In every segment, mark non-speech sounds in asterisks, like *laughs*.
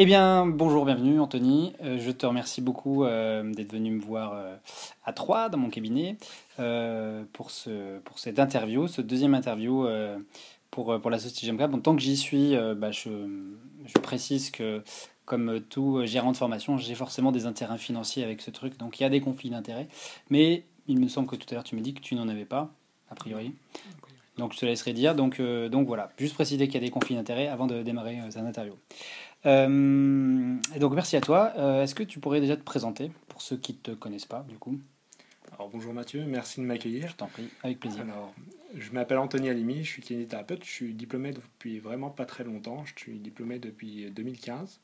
Eh bien, bonjour, bienvenue Anthony. Euh, je te remercie beaucoup euh, d'être venu me voir euh, à Troyes, dans mon cabinet, pour, ce, pour cette interview, ce deuxième interview pour, pour la société GMK. Bon, tant que j'y suis, bah, je, précise que, comme tout gérant de formation, j'ai forcément des intérêts financiers avec ce truc, donc il y a des conflits d'intérêts. Mais il me semble que tout à l'heure, tu m'as dit que tu n'en avais pas, a priori. Donc je te laisserai dire. Donc, donc voilà, juste préciser qu'il y a des conflits d'intérêts avant de démarrer cette interview. Euh, et donc merci à toi. Euh, est-ce que tu pourrais déjà te présenter pour ceux qui ne te connaissent pas du coup Alors bonjour Mathieu, merci de m'accueillir. Je t'en prie, avec plaisir. Alors, je m'appelle Anthony Alimi, je suis kinésithérapeute, je suis diplômé depuis vraiment pas très longtemps, je suis diplômé depuis 2015.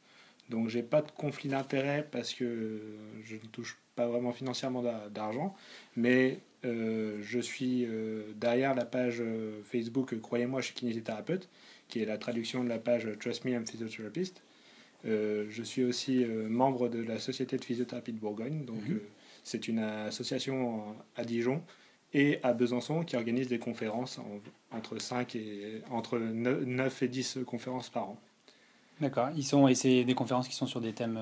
Donc j'ai pas de conflit d'intérêt parce que je ne touche pas vraiment financièrement d'argent, mais euh, je suis derrière la page Facebook Croyez-moi, je suis kinésithérapeute qui est la traduction de la page Trust Me, I'm Physiotherapist. Euh, je suis aussi euh, membre de la Société de physiothérapie de Bourgogne. Donc, mhm. euh, c'est une association à Dijon et à Besançon qui organise des conférences entre, 5 et, entre 9 et 10 conférences par an. D'accord. Ils sont, et c'est des conférences qui sont sur des thèmes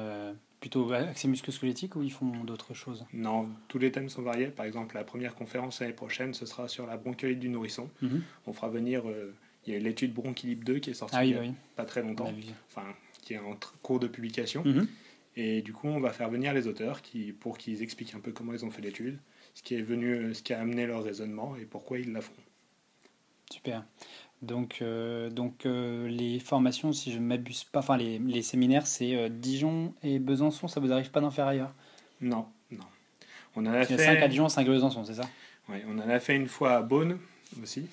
plutôt axés musculo-squelettiques ou ils font d'autres choses? Non, tous les thèmes sont variés. Par exemple, la première conférence l'année prochaine, ce sera sur la bronchiolite du nourrisson. Mhm. On fera venir il y a l'étude Bronchilib 2 qui est sortie ah il n'y a pas très longtemps, enfin, qui est en cours de publication. Mhm. Et du coup, on va faire venir les auteurs qui, pour qu'ils expliquent un peu comment ils ont fait l'étude, ce qui est venu, ce qui a amené leur raisonnement et pourquoi ils la font. Super. Donc, euh, donc euh, les formations, si je ne m'abuse pas, enfin les, les séminaires, c'est euh, Dijon et Besançon, ça vous arrive pas d'en faire ailleurs? Non, non. On en a fait 5 à Dijon, 5 à Besançon, c'est ça? Oui, on en a fait une fois à Beaune aussi.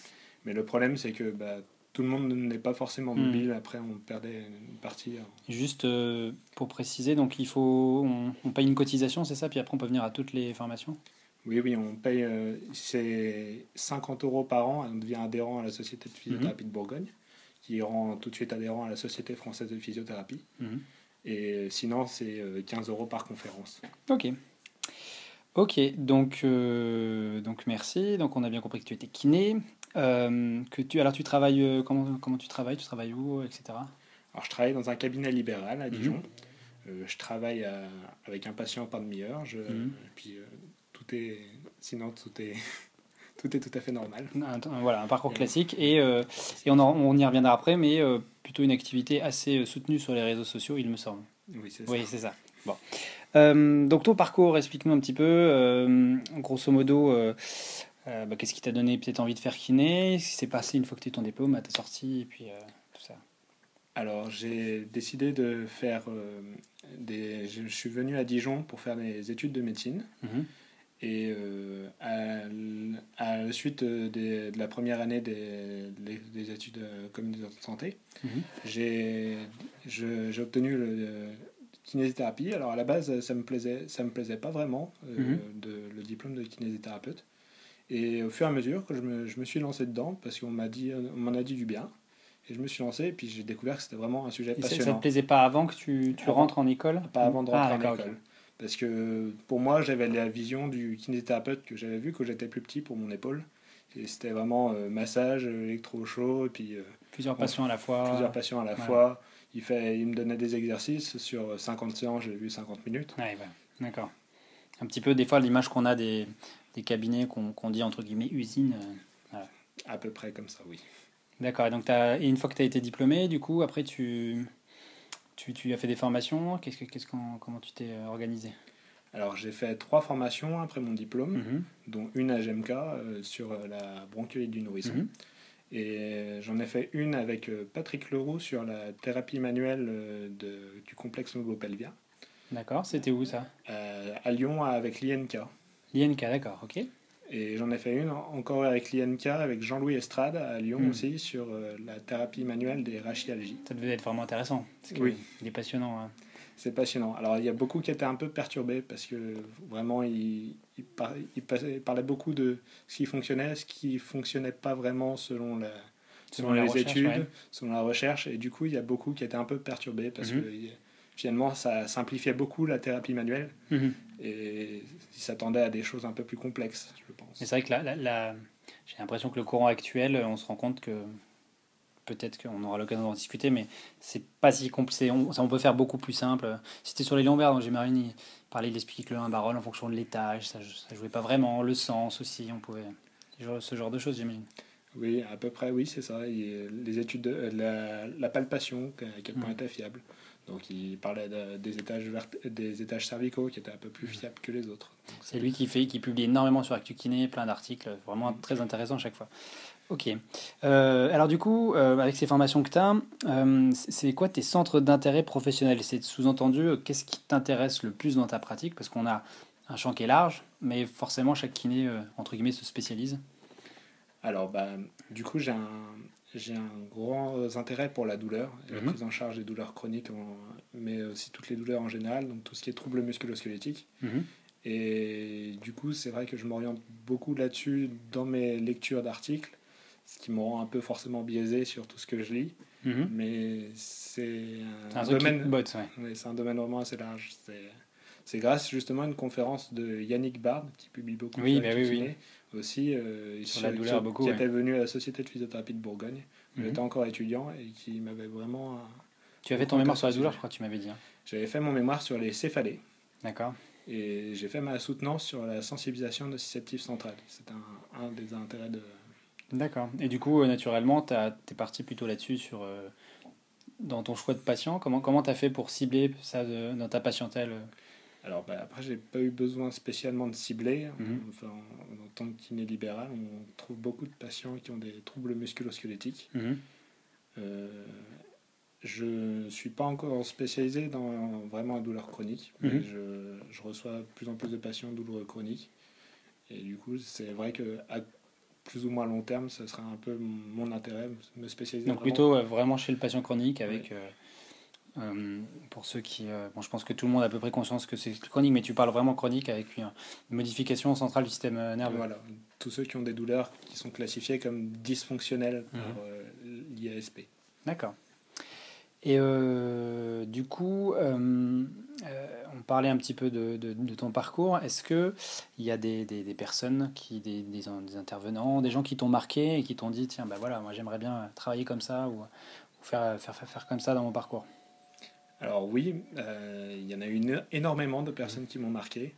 Mais le problème, c'est que bah, tout le monde n'est pas forcément hmm. mobile. Après, on perdait une partie. Hein. Juste euh, pour préciser, donc il faut, on, paye une cotisation, c'est ça? Puis après, on peut venir à toutes les formations? Oui, oui, on paye euh, c'est 50 euros par an. On devient adhérent à la Société de physiothérapie de Bourgogne, qui rend tout de suite adhérent à la Société française de physiothérapie. Mhm. Et sinon, c'est 15 euh, euros par conférence. Ok. Ok, donc, donc merci. Donc on a bien compris que tu étais kiné. Euh, que tu, alors tu travailles, euh, comment, comment tu travailles? Tu travailles où, etc. Alors je travaille dans un cabinet libéral à mhm. Dijon. Euh, je travaille avec un patient par demi-heure. Je, mhm. puis tout est, sinon tout est, *laughs* tout est tout à fait normal. Voilà, un parcours classique. Et, et on, on, y reviendra après, mais plutôt une activité assez soutenue sur les réseaux sociaux, il me semble. Oui, c'est ça. Oui, c'est ça. Bon. donc ton parcours, explique-nous un petit peu. grosso modo, euh, bah, qu'est-ce qui t'a donné peut-être envie de faire kiné? Qu'est-ce qui s'est passé une fois que tu as eu ton diplôme à ta sortie et puis euh, tout ça Alors j'ai décidé de faire euh, des. Je suis venu à Dijon pour faire des études de médecine. Mhm. Et à, la suite de la première année des, des études communautaires de santé, mhm. j'ai obtenu le, kinésithérapie. Alors à la base, ça me plaisait, ça me plaisait pas vraiment mhm. de, le diplôme de kinésithérapeute. Et au fur et à mesure que je me, je me suis lancé dedans, parce qu'on m'a dit, on m'en a dit du bien, et je me suis lancé, et puis j'ai découvert que c'était vraiment un sujet passionnant. Ça ne te plaisait pas avant que tu, tu rentres en école? Pas avant de rentrer ah, en école. Parce que pour moi, j'avais la vision du kinésithérapeute que j'avais vu quand j'étais plus petit pour mon épaule. Et c'était vraiment euh, massage, électro-chaud, et puis... Euh, plusieurs patients à la fois. Plusieurs patients à la fois. Il, fait, il me donnait des exercices. Sur 50 séances, j'ai vu 50 minutes. Ouais, D'accord. Un petit peu, des fois, l'image qu'on a des, des cabinets qu'on dit entre guillemets usines. Euh, à peu près comme ça, oui. D'accord. Et donc, as, et une fois que tu as été diplômé, du coup, après, tu, tu, tu as fait des formations? Qu'est-ce que, qu'est-ce comment tu t'es organisé? Alors, j'ai fait trois formations après mon diplôme, mhm. dont une à GMK euh, sur la bronchiolite du nourrisson. Mhm. Et j'en ai fait une avec euh, Patrick Leroux sur la thérapie manuelle de, du complexe pelvien D'accord, c'était où ça? À Lyon avec l'INK. L'INK, d'accord, ok. Et j'en ai fait une encore avec l'INK, avec Jean-Louis Estrade à Lyon hmm. aussi, sur euh, la thérapie manuelle des rachialgies. Ça devait être vraiment intéressant. oui. Il est passionnant. Hein. C'est passionnant. Alors, il y a beaucoup qui étaient un peu perturbés parce que vraiment, il, il, parlait beaucoup de ce qui fonctionnait, ce qui fonctionnait pas vraiment selon, la, selon, les études, selon la recherche. Et du coup, il y a beaucoup qui étaient un peu perturbés parce mhm. que finalement, ça simplifiait beaucoup la thérapie manuelle mhm. et il s'attendait à des choses un peu plus complexes, je pense. C'est vrai que là, j'ai l'impression que le courant actuel, on se rend compte que peut-être qu'on aura l'occasion d'en discuter, mais c'est pas si compliqué. On, peut faire beaucoup plus simple. C'était sur les lombaires, donc j'ai il parlait, il expliquait que le 1 barrel en fonction de l'étage, ça, ça jouait pas vraiment. Le sens aussi, on pouvait. Ce genre de choses, j'imagine. Oui, à peu près, oui, c'est ça. les études de la, la, palpation, à quel point mmh. était fiable. Donc il parlait des, étages des étages cervicaux qui étaient un peu plus mmh. fiables que les autres. C'est lui qui fait, qui publie énormément sur ActuKiné, plein d'articles, vraiment mmh. très intéressant à chaque fois. Ok. Euh, alors du coup, euh, avec ces formations que tu as, euh, c'est quoi tes centres d'intérêt professionnels? C'est sous-entendu, qu'est-ce qui t'intéresse le plus dans ta pratique? Parce qu'on a un champ qui est large, mais forcément chaque kiné, entre guillemets, se spécialise. Alors, bah, du coup, j'ai un, j'ai un grand intérêt pour la douleur, la mhm. prise en charge des douleurs chroniques, mais aussi toutes les douleurs en général, donc tout ce qui est troubles musculo-squelettiques. Mhm. Et du coup, c'est vrai que je m'oriente beaucoup là-dessus dans mes lectures d'articles, ce qui me rend un peu forcément biaisé sur tout ce que je lis. Mhm. Mais c'est un, domaine, c'est un domaine vraiment assez large. C'est grâce justement à une conférence de Yannick Bard, qui publie beaucoup oui, bah oui, oui aussi, euh, sur la douleur, beaucoup, qui était venu à la Société de physiothérapie de Bourgogne. Mm J'étais encore étudiant et qui m'avait vraiment. Euh, tu avais ton mémoire sur la douleur, je crois que tu m'avais dit. Hein. J'avais fait mon mémoire sur les céphalées. D'accord. Et j'ai fait ma soutenance sur la sensibilisation nociceptive centrale. C'est un, un, des intérêts de. D'accord. Et du coup, euh, naturellement, tu es parti plutôt là-dessus sur. dans ton choix de patient, comment comment as fait pour cibler ça dans ta patientèle alors bah, après, j'ai pas eu besoin spécialement de cibler. Mhm. Enfin, en, tant que kiné libéral, on trouve beaucoup de patients qui ont des troubles musculo-squelettiques. Mhm. Euh, je ne suis pas encore spécialisé dans vraiment la douleur chronique, mais mhm. je, je, reçois de plus en plus de patients douloureux chroniques. Et du coup, c'est vrai que à plus ou moins long terme, ce sera un peu mon intérêt, me spécialiser. Donc plutôt vraiment chez le patient chronique avec... Euh, euh, pour ceux qui. Euh, bon, je pense que tout le monde a à peu près conscience que c'est chronique, mais tu parles vraiment chronique avec une, modification centrale du système euh, nerveux. Voilà, tous ceux qui ont des douleurs qui sont classifiées comme dysfonctionnelles par mhm. l'IASP. D'accord. Et du coup, on parlait un petit peu de, de, ton parcours. Est-ce qu'il y a des, des, des, personnes, qui, des, des, intervenants, des gens qui t'ont marqué et qui t'ont dit tiens, ben voilà, moi j'aimerais bien travailler comme ça ou, ou faire, faire, faire, faire comme ça dans mon parcours? Alors oui, euh, il y en a eu énormément de personnes qui m'ont marqué.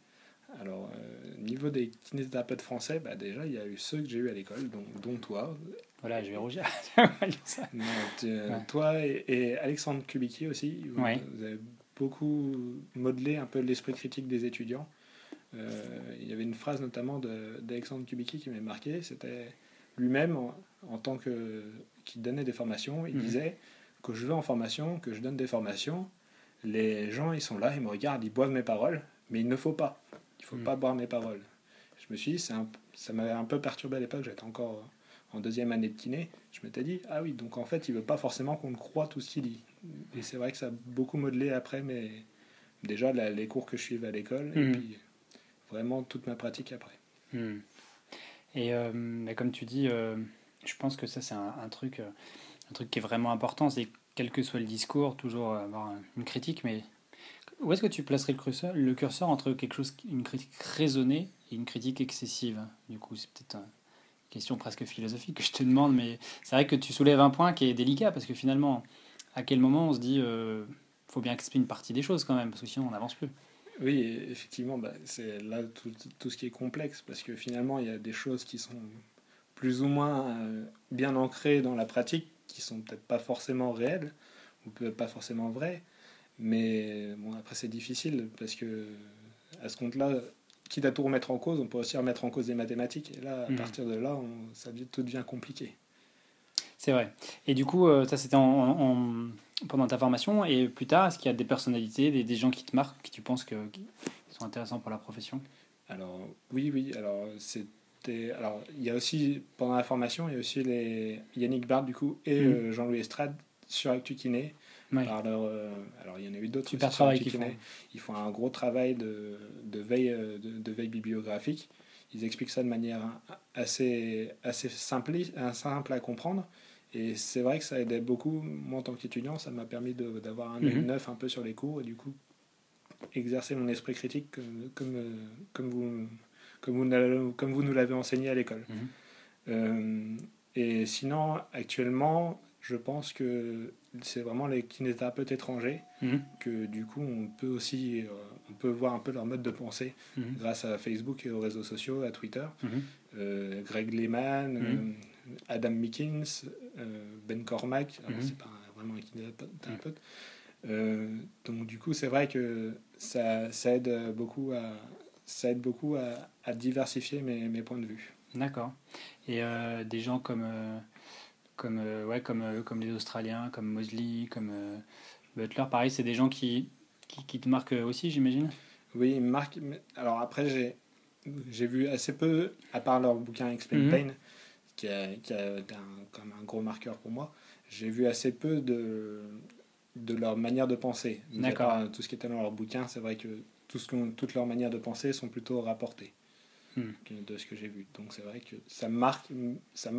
Alors, euh, niveau des kinésithérapeutes français, bah déjà, il y a eu ceux que j'ai eu à l'école, dont, dont, toi. Voilà, je vais rougir. *laughs* Toi et, Alexandre Kubicki aussi, vous, avez beaucoup modelé un peu l'esprit critique des étudiants. Euh, il y avait une phrase notamment d'Alexandre Kubicki qui m'a marqué, c'était lui-même, en, tant que qui donnait des formations, il mhm. disait que je vais en formation, que je donne des formations, les gens, ils sont là, ils me regardent, ils boivent mes paroles, mais il ne faut pas. Il ne faut mm. pas boire mes paroles. Je me suis dit, ça m'avait un peu perturbé à l'époque, j'étais encore en deuxième année de kiné. Je m'étais dit, ah oui, donc en fait, il veut pas forcément qu'on croit tout ce qu'il dit. Et c'est vrai que ça a beaucoup modelé après, mais déjà les cours que je suivais à l'école, et mm. puis vraiment toute ma pratique après. Mm. Et euh, comme tu dis, euh, je pense que ça, c'est un, truc. Euh, un truc qui est vraiment important, c'est quel que soit le discours, toujours avoir une critique, mais où est-ce que tu placerais le curseur, le curseur entre quelque chose, une critique raisonnée et une critique excessive? Du coup, c'est peut-être une question presque philosophique que je te demande, mais c'est vrai que tu soulèves un point qui est délicat parce que finalement, à quel moment on se dit, euh, faut bien expliquer une partie des choses quand même, parce que sinon on n'avance plus. Oui, effectivement, bah, c'est là tout, ce qui est complexe, parce que finalement, il y a des choses qui sont plus ou moins euh, bien ancrées dans la pratique, qui sont peut-être pas forcément réelles ou peut-être pas forcément vraies. Mais bon, après, c'est difficile parce que à ce compte-là, quitte à tout remettre en cause, on peut aussi remettre en cause des mathématiques. Et là, à hmm. partir de là, on, ça devient, tout devient compliqué. C'est vrai. Et du coup, euh, ça c'était en, pendant ta formation. Et plus tard, est-ce qu'il y a des personnalités, des, des, gens qui te marquent, qui tu penses que, qui sont intéressants pour la profession? Alors, oui, oui. Alors, c'est alors, il y a aussi, pendant la formation, il y a aussi les Yannick Bard, du coup, et mm. euh, Jean-Louis Estrade sur Actu Kiné. Euh, alors, il y en a eu d'autres Super travail qu'ils font. Ils font un gros travail de, de veille, euh, de, veille bibliographique. Ils expliquent ça de manière assez, assez simple, simple à comprendre. Et c'est vrai que ça aidait beaucoup. Moi, en tant qu'étudiant, ça m'a permis d'avoir un mm neuf un peu sur les cours et du coup, exercer mon esprit critique comme, comme, comme vous comme vous, comme vous nous l'avez enseigné à l'école. Mhm. Euh, et sinon, actuellement, je pense que c'est vraiment les kinésithérapeutes étrangers Mhm. que du coup on peut aussi euh, on peut voir un peu leur mode de pensée Mhm. grâce à Facebook et aux réseaux sociaux, à Twitter. Euh, Greg Lehman, Adam Mickens, euh, Ben Cormack, Mhm. c'est pas vraiment un kinésithérapeute. Donc du coup c'est vrai que ça, ça aide beaucoup à ça aide beaucoup à, à diversifier mes, mes points de vue. D'accord. Et euh, des gens comme, euh, comme, euh, ouais, comme, comme les Australiens, comme Mosley, comme Butler, pareil, c'est des gens qui, qui, qui te marquent aussi, j'imagine? Oui, Marc. mais- Alors après, j'ai j'ai vu assez peu, à part leur bouquin Explain Mhm. Pain, qui a, qui a un, comme un gros marqueur pour moi. J'ai vu assez peu de, de leur manière de penser. D'accord. Tout ce qui était dans leur bouquin, c'est vrai que tout ce qu'on- toutes leurs manières de penser sont plutôt rapportées que- de ce que j'ai vu. Donc c'est vrai que ça marque, ça,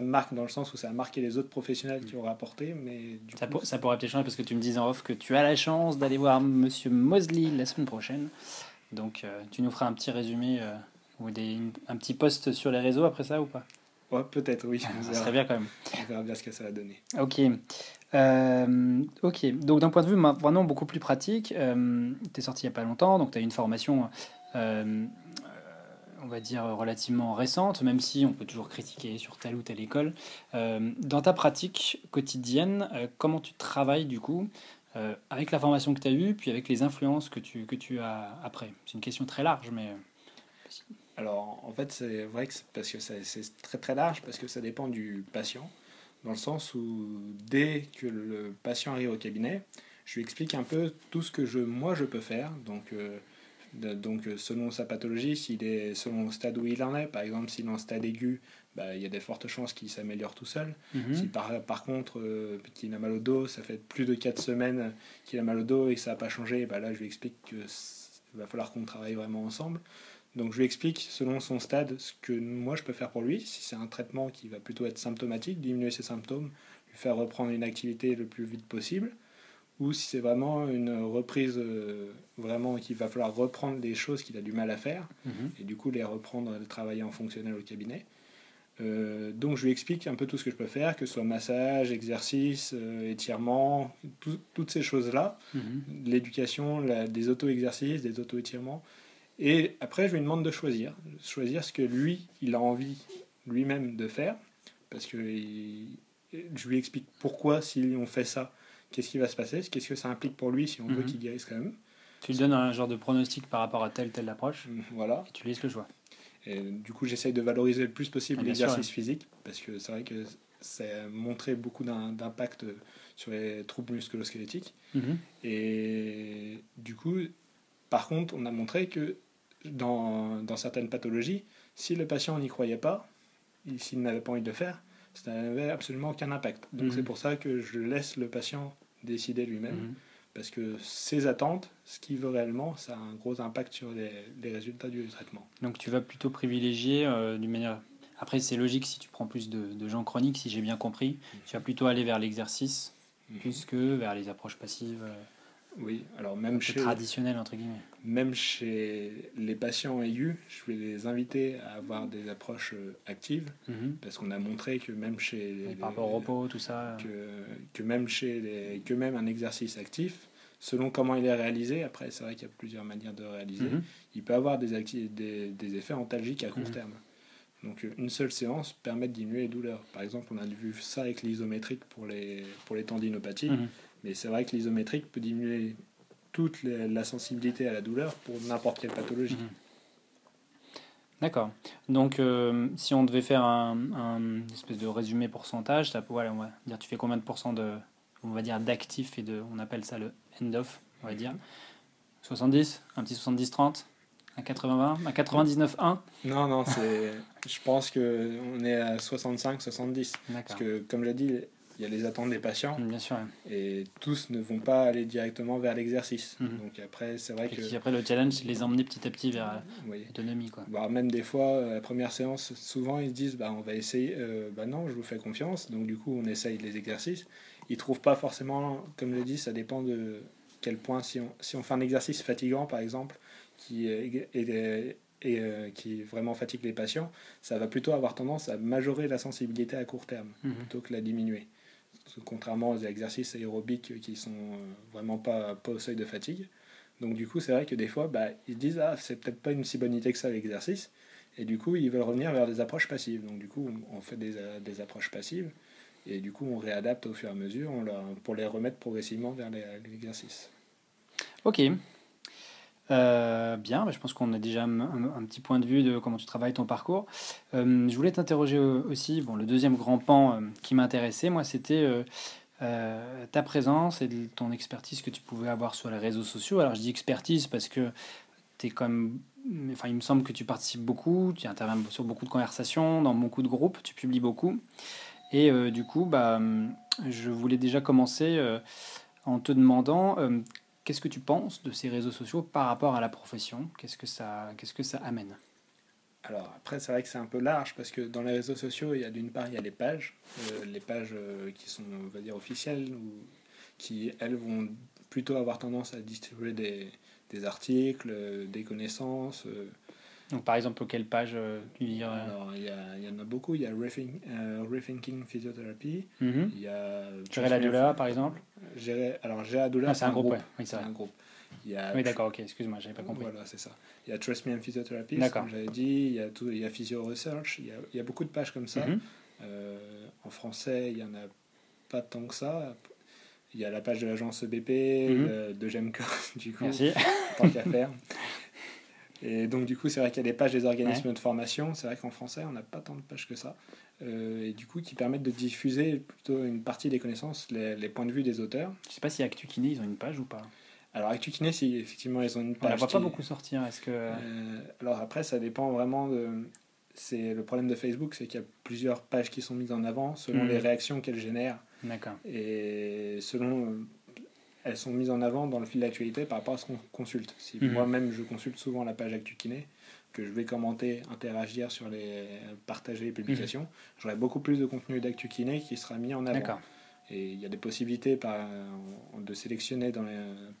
marque dans le sens où ça a marqué les autres professionnels qui ont rapporté, mais du Ça, coup, pour- ça pourrait peut-être changer parce que tu me disais en off que tu as la chance d'aller voir Monsieur Mosley la semaine prochaine. Donc euh, tu nous feras un petit résumé euh, ou des, une- un petit post sur les réseaux après ça ou pas? Ouais, peut-être oui, on Ça serait bien quand même. on verra bien ce que ça va donner. Ok. Euh, ok. Donc, d'un point de vue ma- vraiment beaucoup plus pratique, tu es sorti il n'y a pas longtemps, donc tu as une formation, euh, euh, on va dire, relativement récente, même si on peut toujours critiquer sur telle ou telle école. Euh, dans ta pratique quotidienne, euh, comment tu travailles du coup euh, avec la formation que tu as eue, puis avec les influences que tu, que tu as après? C'est une question très large, mais. euh, Alors, en fait, c'est vrai que parce que c'est très très large, parce que ça dépend du patient, dans le sens où dès que le patient arrive au cabinet, je lui explique un peu tout ce que je, moi je peux faire. Donc, euh, de- donc euh, selon sa pathologie, s'il est selon le stade où il en est, par exemple, s'il est en stade aigu, bah, il y a des fortes chances qu'il s'améliore tout seul. Mhm. Si par, par contre, euh, qu'il a mal au dos, ça fait plus de 4 semaines qu'il a mal au dos et que ça n'a pas changé, bah là je lui explique qu'il va falloir qu'on travaille vraiment ensemble. Donc je lui explique selon son stade ce que moi je peux faire pour lui. Si c'est un traitement qui va plutôt être symptomatique, diminuer ses symptômes, lui faire reprendre une activité le plus vite possible. Ou si c'est vraiment une reprise, euh, vraiment qu'il va falloir reprendre des choses qu'il a du mal à faire Mhm. et du coup les reprendre, les travailler en fonctionnel au cabinet. Euh, donc je lui explique un peu tout ce que je peux faire, que ce soit massage, exercice, euh, étirement, tout- toutes ces choses-là, Mhm. l'éducation, des auto-exercices, des auto-étirements. Et après je lui demande de choisir, choisir ce que lui, il a envie lui-même de faire, parce que je lui explique pourquoi si on fait ça, qu'est-ce qui va se passer, qu'est-ce que ça implique pour lui si on veut Mhm. qu'il guérisse quand même. Tu lui donnes un genre de pronostic par rapport à telle telle approche Voilà. et tu laisses le choix. Et du coup, j'essaye de valoriser le plus possible Ah, l'exercice physique, parce que c'est vrai que ça a montré beaucoup d'impact sur les troubles musculo-squelettiques. Mhm. Et du coup, par contre, on a montré que dans, dans certaines pathologies, si le patient n'y croyait pas, s'il n'avait pas envie de le faire, ça n'avait absolument aucun impact. Donc Mhm. c'est pour ça que je laisse le patient décider lui-même, Mhm. parce que ses attentes, ce qu'il veut réellement, ça a un gros impact sur les, les résultats du traitement. Donc tu vas plutôt privilégier euh, d'une manière. Après, c'est logique si tu prends plus de, de gens chroniques, si j'ai bien compris. Tu vas plutôt aller vers l'exercice plus que vers les approches passives euh, Oui, alors même chez, traditionnelles, entre guillemets. même chez les patients aigus, je vais les inviter à avoir des approches euh, actives, Mhm. parce qu'on a montré que même chez les- par rapport au repos, tout ça. euh, que, que même chez les, que même un exercice actif, selon comment il est réalisé, après c'est vrai qu'il y a plusieurs manières de réaliser, Mhm. il peut avoir des, des, des effets antalgiques à court Mhm. terme. Donc euh, une seule séance permet de diminuer les douleurs. Par exemple, on a vu ça avec l'isométrique pour les, pour les tendinopathies. Mais c'est vrai que l'isométrique peut diminuer toute la sensibilité à la douleur pour n'importe quelle pathologie. Mhm. D'accord. Donc, euh, si on devait faire un, un espèce de résumé pourcentage, ça, voilà, on va dire, tu fais combien de pourcents de, on va dire, d'actifs et de, on appelle ça le end-off, on va dire? 70, un petit 70-30, un 80-20, un 99-1. Non, non, c'est. je pense que on est à 65-70. D'accord. Parce que, comme j'ai dit, il y a les attentes des patients Bien sûr. ouais. et tous ne vont pas aller directement vers l'exercice. Mhm. Donc après, c'est vrai Et que. après, le challenge, c'est les emmener petit à petit vers Oui. l'autonomie. Quoi. Voire même des fois, euh, la première séance, souvent ils se disent bah, on va essayer, euh, bah non, je vous fais confiance. Donc du coup, on essaye les exercices. Ils trouvent pas forcément, comme je l'ai dit, ça dépend de quel point. Si on, si on fait un exercice fatigant, par exemple, qui, est, est- est, euh, qui vraiment fatigue les patients, ça va plutôt avoir tendance à majorer la sensibilité à court terme Mhm. plutôt que la diminuer. Contrairement aux exercices aérobiques qui sont vraiment pas, pas au seuil de fatigue. Donc du coup, c'est vrai que des fois, bah, ils disent ah c'est peut-être pas une si bonne idée que ça l'exercice, et du coup ils veulent revenir vers des approches passives. Donc du coup, on fait des, des approches passives, et du coup on réadapte au fur et à mesure pour les remettre progressivement vers l'exercice. Ok. Euh, bien, je pense qu'on a déjà un, petit point de vue de comment tu travailles ton parcours. Euh, je voulais t'interroger aussi, bon, le deuxième grand pan euh, qui m'intéressait, moi, c'était ta présence et ton expertise que tu pouvais avoir sur les réseaux sociaux. Alors, je dis expertise parce que tu es comme enfin, il me semble que tu participes beaucoup, tu interviens sur beaucoup de conversations, dans beaucoup de groupes, tu publies beaucoup. Et du coup, bah, je voulais déjà commencer en te demandant Qu'est-ce que tu penses de ces réseaux sociaux par rapport à la profession? Qu'est-ce que ça, qu'est-ce que ça amène? Alors après, c'est vrai que c'est un peu large parce que dans les réseaux sociaux, il y a d'une part, il y a les pages, euh, les pages euh, qui sont, on va dire, officielles, qui, elles, vont plutôt avoir tendance à distribuer des, articles, des connaissances, euh, donc, par exemple, quelle page euh, tu dirais Alors, il y, y, en a beaucoup. Il y a euh, Rethinking Physiotherapy. Mm Il y a. Géré Doula, par exemple Alors, Géré Doula, ah, c'est un, groupe. Oui, c'est un groupe. Il y a, oui, d'accord, ok, excuse-moi, j'avais pas compris. Voilà, c'est ça. Il y a Trust Me and Physiotherapy, comme j'avais dit. Il y a, tout, il y a Physio Research. Il y a, il y a beaucoup de pages comme ça. Mhm. euh, en français, il y en a pas tant que ça. Il y a la page de l'agence EBP, mm -hmm. de, Gemco, *laughs* du coup, Merci. tant qu'à faire. *laughs* Et donc, du coup, c'est vrai qu'il y a des pages des organismes de formation. C'est vrai qu'en français, on n'a pas tant de pages que ça. Euh, et du coup, qui permettent de diffuser plutôt une partie des connaissances, les, les points de vue des auteurs. Je ne sais pas si Actu Kiné, ils ont une page ou pas. Alors, Actu Kiné, si effectivement, ils ont une page. On ne la voit pas beaucoup sortir. Est-ce que... Euh, alors, après, ça dépend vraiment de. C'est le problème de Facebook, c'est qu'il y a plusieurs pages qui sont mises en avant selon hmm. les réactions qu'elles génèrent. D'accord. Et selon elles sont mises en avant dans le fil d'actualité par rapport à ce qu'on consulte. Si mhm. moi-même je consulte souvent la page ActuKiné, que je vais commenter, interagir sur les partager les publications, mhm. j'aurai beaucoup plus de contenu d'ActuKiné qui sera mis en avant. Et il y a des possibilités par, de sélectionner dans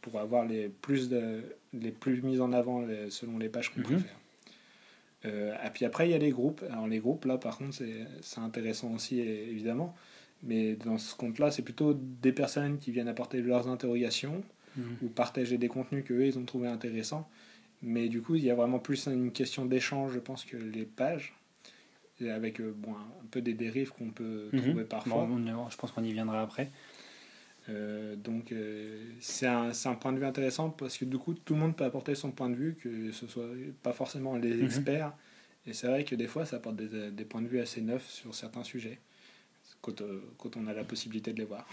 pour avoir les plus, de, les plus mises en avant selon les pages qu'on mhm. préfère. Euh, et puis après, il y a les groupes. Alors les groupes, là, par contre, c'est intéressant aussi, évidemment. Mais dans ce compte-là, c'est plutôt des personnes qui viennent apporter leurs interrogations mhm. ou partager des contenus qu'eux, ils ont trouvé intéressants. Mais du coup, il y a vraiment plus une question d'échange, je pense, que les pages. avec euh, bon, un peu des dérives qu'on peut mhm. trouver parfois. je pense qu'on y viendra après. Euh, donc euh, c'est un, un, point de vue intéressant parce que du coup tout le monde peut apporter son point de vue, que ce soit pas forcément les mhm. experts. Et c'est vrai que des fois ça apporte des, des, points de vue assez neufs sur certains sujets quand, euh, quand on a la possibilité de les voir.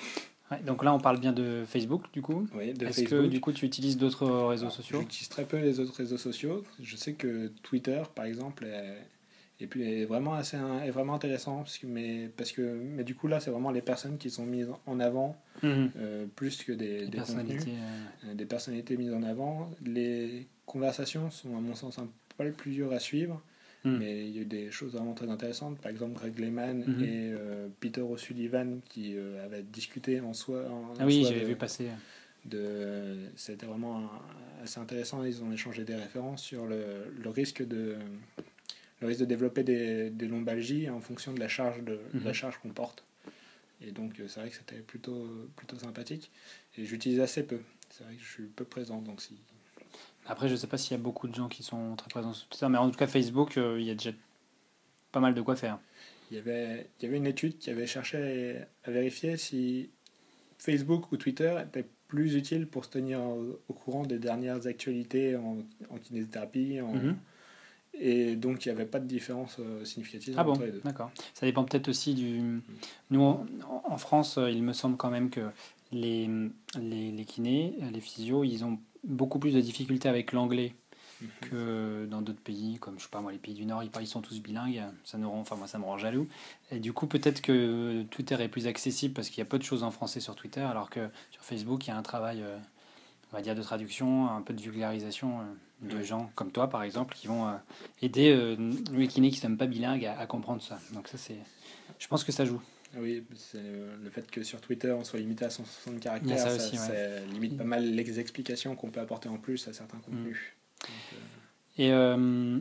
donc là, on parle bien de Facebook, du coup. Oui, de Est-ce que du coup, tu utilises d'autres réseaux sociaux? J'utilise très peu les autres réseaux sociaux. Je sais que Twitter, par exemple, est, et puis est vraiment assez est vraiment intéressant parce que, mais parce que mais du coup là c'est vraiment les personnes qui sont mises en avant mhm. euh, plus que des, des personnalités euh. des personnalités mises en avant les conversations sont à mon sens un peu plus dures à suivre Hmm. Mais il y a eu des choses vraiment très intéressantes. Par exemple, Greg Lehman hmm. et euh, Peter O'Sullivan qui euh, avaient discuté en soi. ah oui, j'avais vu passer. De, c'était vraiment assez intéressant. Ils ont échangé des références sur le, le risque de le risque de développer des, des, lombalgies en fonction de la charge de, la hmm. charge qu'on porte. Et donc euh, c'est vrai que c'était plutôt plutôt sympathique. Et j'utilise assez peu. C'est vrai que je suis peu présent. Donc si après, je ne sais pas s'il y a beaucoup de gens qui sont très présents sur Twitter, mais en tout cas, Facebook, euh, il y a déjà pas mal de quoi faire. Il y avait, il y avait une étude qui avait cherché à vérifier si Facebook ou Twitter étaient plus utiles pour se tenir au, courant des dernières actualités en, en kinésithérapie. Mhm. Et donc, il n'y avait pas de différence euh, significative ah entre les deux. D'accord. Ça dépend peut-être aussi du. Nous, en, France, euh, il me semble quand même que les, les, les kinés, les physios, ils ont beaucoup plus de difficultés avec l'anglais mhm. que dans d'autres pays, comme je sais pas moi, les pays du Nord, ils, sont tous bilingues, ça nous rend, enfin moi ça me rend jaloux. Et du coup, peut-être que Twitter est plus accessible parce qu'il y a peu de choses en français sur Twitter, alors que sur Facebook, il y a un travail, euh, on va dire, de traduction, un peu de vulgarisation euh, de gens comme toi, par exemple, qui vont euh, aider les kinés qui ne sont pas bilingues à, à, comprendre ça. Donc ça, c'est, je pense que ça joue. Oui, c'est le fait que sur Twitter on soit limité à 160 caractères, ça, ça, limite pas mal les explications qu'on peut apporter en plus à certains contenus. Mm. Et euh,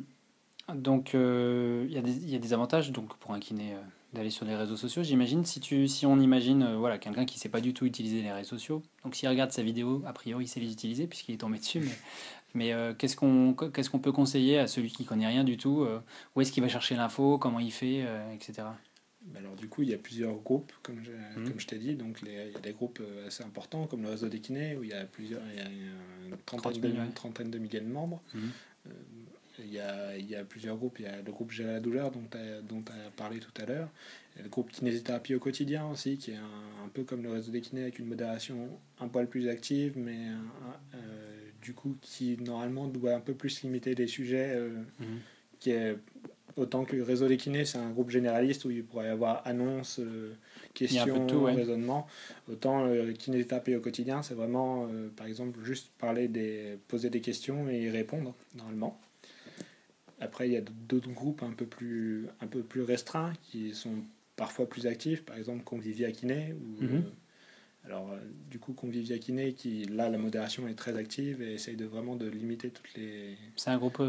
donc euh, il y, y, a des avantages donc pour un kiné d'aller sur les réseaux sociaux. J'imagine si tu si on imagine euh, voilà quelqu'un qui sait pas du tout utiliser les réseaux sociaux. Donc s'il regarde sa vidéo, a priori il sait les utiliser puisqu'il est tombé dessus. Mais, *laughs* mais euh, qu'est-ce qu'on qu'est-ce qu'on peut conseiller à celui qui connaît rien du tout euh, Où est-ce qu'il va chercher l'info Comment il fait Etc. Bah alors du coup, il y a plusieurs groupes, comme je, Mhm. comme je t'ai dit. Donc les- il y a des groupes euh, assez importants, comme le réseau des kinés, où il y a plusieurs, il y a une trentaine, 30 000, de, ouais. une trentaine de milliers de membres. Mhm. Euh, il, y a, il y a plusieurs groupes. Il y a le groupe Gérer la douleur, dont tu as, parlé tout à l'heure. Le groupe kinésithérapie au quotidien aussi, qui est un, un peu comme le réseau des kinés, avec une modération un poil plus active, mais euh, du coup qui normalement doit un peu plus limiter les sujets euh, Mhm. qui est autant que le réseau des kinés, c'est un groupe généraliste où il pourrait y avoir annonces, euh, de tout, ouais. raisonnements. Autant le kinésithérapie au quotidien, c'est vraiment, euh, par exemple, juste parler des, poser des questions et y répondre normalement. Après, il y a d'autres groupes un peu plus, un peu plus restreints qui sont parfois plus actifs, par exemple Convivia Kiné. Mhm. euh, alors, euh, du coup, Convivia Kiné, qui là, la modération est très active et essaye de vraiment de limiter toutes les, C'est un groupe.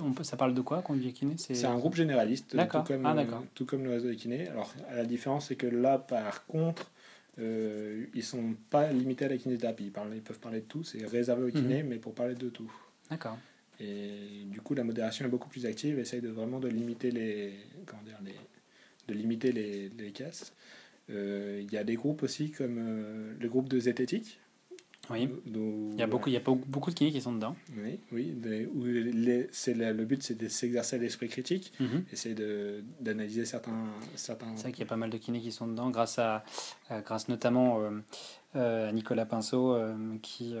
On peut, ça parle de quoi, Convivial Kiné? C'est un groupe généraliste, tout comme, Ah, euh, tout comme le réseau des kinés. Alors, la différence, c'est que là, par contre, euh, ils sont pas limités à la kinésithérapie. Ils, parlent- ils peuvent parler de tout, c'est réservé aux kinés, mais pour parler de tout. D'accord. Et du coup, la modération est beaucoup plus active, essaye de vraiment de limiter les, comment dire, les, de limiter les, les casses. Euh, Il y a des groupes aussi comme euh, le groupe de zététique. Oui. Il y a beaucoup, il y a beaucoup, beaucoup de kinés qui sont dedans. Oui, oui où les, c'est la- le but, c'est de s'exercer l'esprit critique essayer de d'analyser certains certains C'est vrai qu'il y a pas mal de kinés qui sont dedans, grâce à, grâce notamment euh, euh, à Nicolas Pinceau, euh, qui,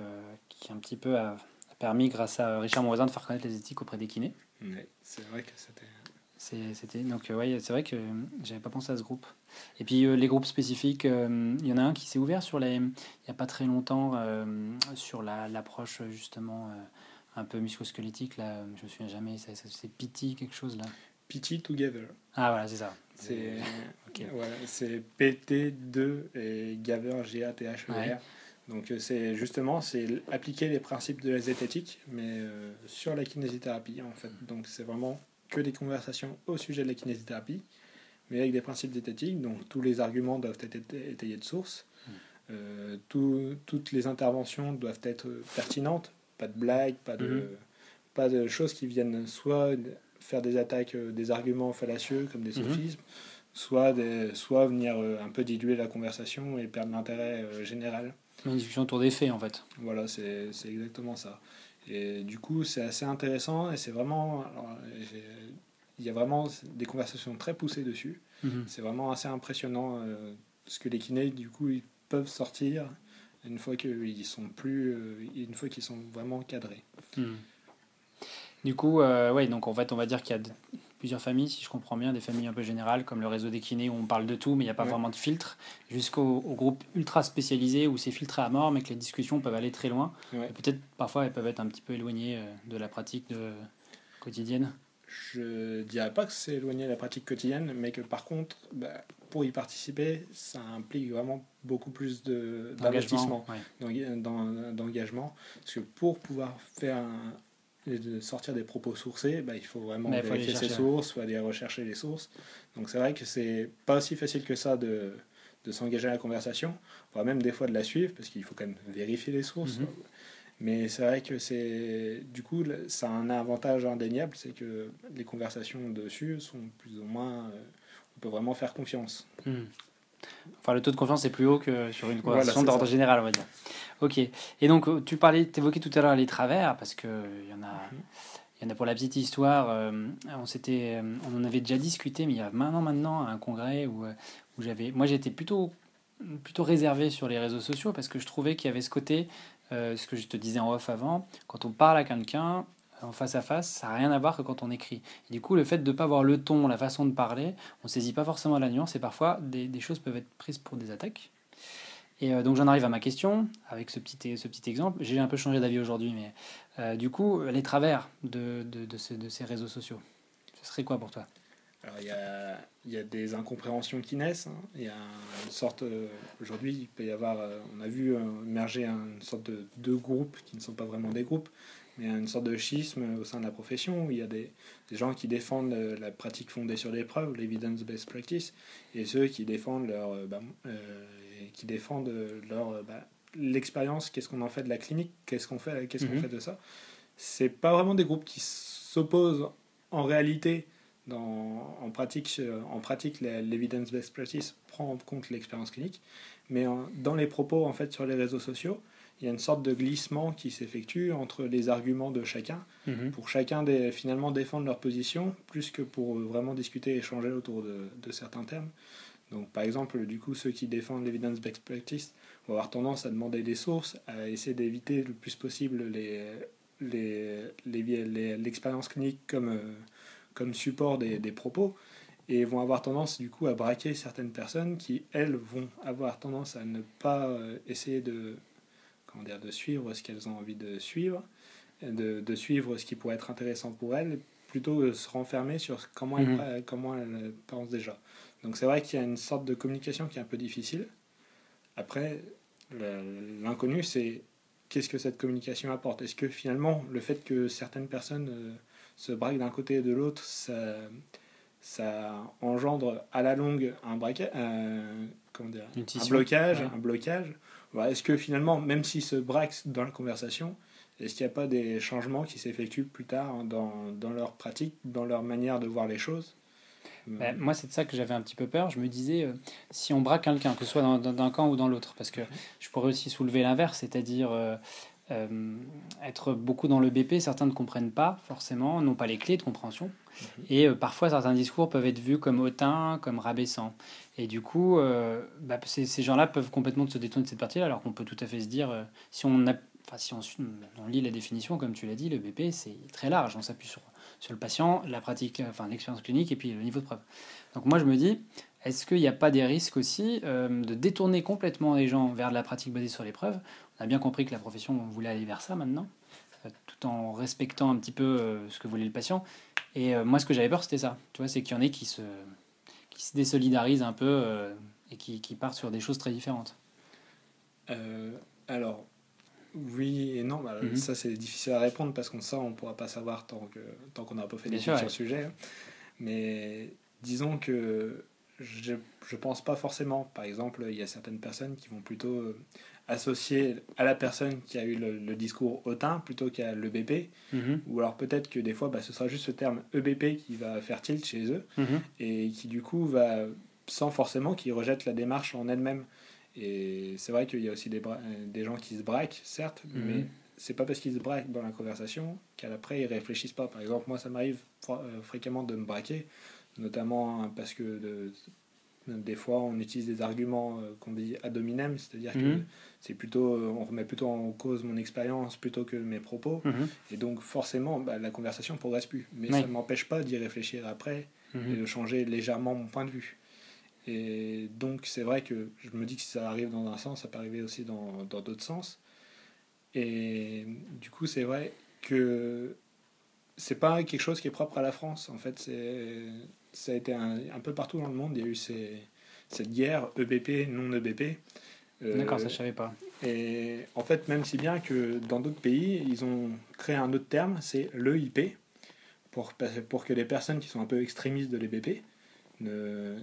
qui un petit peu a, a permis, grâce à Richard Monvoisin, de faire connaître les éthiques auprès des kinés. Ouais, c'est vrai que c'était C'était donc euh, ouais, c'est vrai que j'avais pas pensé à ce groupe. Et puis euh, les groupes spécifiques, euh, il y en a un qui s'est ouvert sur les, il y a pas très longtemps sur la- l'approche justement un peu musculosquelettique là. Je me souviens jamais, c'est Pity quelque chose là. Pity Together Ah voilà, c'est ça. c'est voilà, c'est PT2 et Gaver G A T H E R Ouais. donc c'est justement c'est appliquer les principes de la zététique mais sur la kinésithérapie en fait donc c'est vraiment que des conversations au sujet de la kinésithérapie mais avec des principes zététiques donc tous les arguments doivent être éta- étayés de source Mm. Euh, tout- toutes les interventions doivent être pertinentes pas de blagues pas de Mhm. pas de choses qui viennent soit faire des attaques euh, des arguments fallacieux comme des Mhm. sophismes soit des, soit venir euh, un peu diluer la conversation et perdre l'intérêt général Une discussion autour des faits en fait. voilà, c'est exactement ça. Et du coup, c'est assez intéressant et c'est vraiment. alors, il y a vraiment des conversations très poussées dessus. Mhm. C'est vraiment assez impressionnant euh, ce que les kinés, du coup, ils peuvent sortir une fois qu'ils sont plus. euh, une fois qu'ils sont vraiment cadrés. Mhm. Du coup, euh, ouais, donc en fait, on va dire qu'il y a plusieurs familles, si je comprends bien, des familles un peu générales, comme le réseau des kinés où on parle de tout, mais il n'y a pas Ouais. vraiment de filtre, jusqu'au au groupe ultra spécialisé où c'est filtré à mort, mais que les discussions peuvent aller très loin. Ouais. Peut-être parfois elles peuvent être un petit peu éloignées euh, de la pratique de, quotidienne. Je dirais pas que c'est éloigné de la pratique quotidienne, mais que par contre, bah, pour y participer, ça implique vraiment beaucoup plus de- d'investissement. ouais. d'engagement. Parce que pour pouvoir faire un- et de sortir des propos sourcés, bah, il faut vraiment Mais faut vérifier ses sources, il faut aller rechercher les sources. Donc c'est vrai que c'est pas aussi facile que ça de, de s'engager à la conversation, voire même des fois de la suivre, parce qu'il faut quand même vérifier les sources. Mhm. Mais c'est vrai que c'est du coup ça a un avantage indéniable, c'est que les conversations dessus sont plus ou moins, euh, on peut vraiment faire confiance. Hmm. Enfin, le taux de confiance est plus haut que sur une conversation d'ordre général, on va dire. Ok. Et donc, tu parlais, évoquais tout à l'heure les travers, parce que il y en a. Mhm. Il y en a pour la petite histoire, euh, on, s'était, euh, on en avait déjà discuté, mais il y a maintenant, maintenant à un congrès où, euh, où j'avais. Moi, j'étais plutôt, plutôt réservé sur les réseaux sociaux parce que je trouvais qu'il y avait ce côté, euh, ce que je te disais en off avant, quand on parle à quelqu'un en face à face, ça n'a rien à voir que quand on écrit. Et du coup, le fait de ne pas voir le ton, la façon de parler, on saisit pas forcément la nuance et parfois des, des choses peuvent être prises pour des attaques. Et euh, donc j'en arrive à ma question avec ce petit, ce petit exemple. J'ai un peu changé d'avis aujourd'hui, mais euh, du coup, les travers de, de, ces, réseaux sociaux, ce serait quoi pour toi? Alors il y a, y a des incompréhensions qui naissent. hein. Il y a une sorte. euh, Aujourd'hui, il peut y avoir. on a vu émerger une sorte de deux groupes qui ne sont pas vraiment des groupes, mais il y a une sorte de schisme au sein de la profession où il y a des, des gens qui défendent la pratique fondée sur les preuves, l'evidence-based practice, et ceux qui défendent leur, euh, bah, euh, qui défendent leur bah, l'expérience, qu'est-ce qu'on en fait de la clinique, qu'est-ce qu'on fait, qu'est-ce qu'on Mhm. fait de ça. C'est pas vraiment des groupes qui s'opposent en réalité. Dans, en pratique, euh, en pratique, l'evidence-based practice prend en compte l'expérience clinique, mais en- dans les propos en fait sur les réseaux sociaux, il y a une sorte de glissement qui s'effectue entre les arguments de chacun Mhm. pour chacun des, finalement défendre leur position plus que pour euh, vraiment discuter et échanger autour de, de certains termes. Donc par exemple, du coup, ceux qui défendent l'evidence-based practice vont avoir tendance à demander des sources, à essayer d'éviter le plus possible les, les, les- les- l'expérience clinique comme, euh, comme support des, des propos et vont avoir tendance du coup à braquer certaines personnes qui elles vont avoir tendance à ne pas euh, essayer de comment dire de suivre ce qu'elles ont envie de suivre de, de suivre ce qui pourrait être intéressant pour elles plutôt que de se renfermer sur comment Mhm. elles, comment elles pensent déjà. Donc c'est vrai qu'il y a une sorte de communication qui est un peu difficile. Après l'inconnu c'est qu'est-ce que cette communication apporte? Est-ce que finalement, le fait que certaines personnes euh, se braquent d'un côté et de l'autre, ça, ça engendre à la longue un, braquet, un, comment dire, un blocage, Ouais. un blocage? Voilà, Est-ce que finalement, même s'ils se braquent dans la conversation, est-ce qu'il n'y a pas des changements qui s'effectuent plus tard dans, dans leur pratique, dans leur manière de voir les choses? Bah, moi, c'est de ça que j'avais un petit peu peur. Je me disais, euh, si on braque quelqu'un, que ce soit d'un camp ou dans l'autre, parce que je pourrais aussi soulever l'inverse, c'est-à-dire euh, euh, être beaucoup dans le BP, certains ne comprennent pas forcément, n'ont pas les clés de compréhension. Et euh, parfois, certains discours peuvent être vus comme hautains, comme rabaissants. Et du coup, euh, bah, ces, ces gens-là peuvent complètement se détourner de cette partie-là, alors qu'on peut tout à fait se dire, si on a Enfin, si on, suit- on lit la définition, comme tu l'as dit, le BP, c'est très large. On s'appuie sur, sur le patient, la pratique, enfin, l'expérience clinique et puis le niveau de preuve. Donc moi, je me dis, est-ce qu'il n'y a pas des risques aussi euh, de détourner complètement les gens vers de la pratique basée sur les preuves On a bien compris que la profession voulait aller vers ça maintenant, euh, tout en respectant un petit peu euh, ce que voulait le patient. Et euh, moi, ce que j'avais peur, c'était ça. Tu vois, c'est qu'il y en ait qui se, qui se désolidarisent un peu euh, et qui, qui partent sur des choses très différentes. Euh, alors, oui et non. Bah, Mhm. Ça, c'est difficile à répondre parce qu'on ça, on ne pourra pas savoir tant qu'on tant qu'on n'aura pas fait Bien d'études sûr, sur le sujet. Mais disons que je ne pense pas forcément. Par exemple, il y a certaines personnes qui vont plutôt associer à la personne qui a eu le, le discours hautain plutôt qu'à l'EBP. Mhm, Ou alors peut-être que des fois, bah, ce sera juste ce terme EBP qui va faire tilt chez eux mhm. et qui du coup va, sans forcément qu'ils rejettent la démarche en elle-même. Et c'est vrai qu'il y a aussi des, euh, des gens qui se braquent, certes, Mhm. mais c'est pas parce qu'ils se braquent dans la conversation qu'après ils réfléchissent pas. Par exemple, moi ça m'arrive euh, fréquemment de me braquer, notamment parce que de- des fois on utilise des arguments euh, qu'on dit ad hominem, c'est-à-dire que Mhm. c'est plutôt, euh, on remet plutôt en cause mon expérience plutôt que mes propos. Mhm, Et donc forcément, bah, la conversation progresse plus. Mais Oui. ça ne m'empêche pas d'y réfléchir après et mhm. de changer légèrement mon point de vue. Et donc c'est vrai que je me dis que si ça arrive dans un sens, ça peut arriver aussi dans dans d'autres sens. Et du coup c'est vrai que c'est pas quelque chose qui est propre à la France. En fait, c'est ça a été un, un peu partout dans le monde. Il y a eu ces, cette guerre EBP, non EBP. Euh, D'accord, ça je savais pas. et en fait, même si bien que dans d'autres pays, ils ont créé un autre terme, c'est l'EIP, pour, pour que les personnes qui sont un peu extrémistes de l'EBP,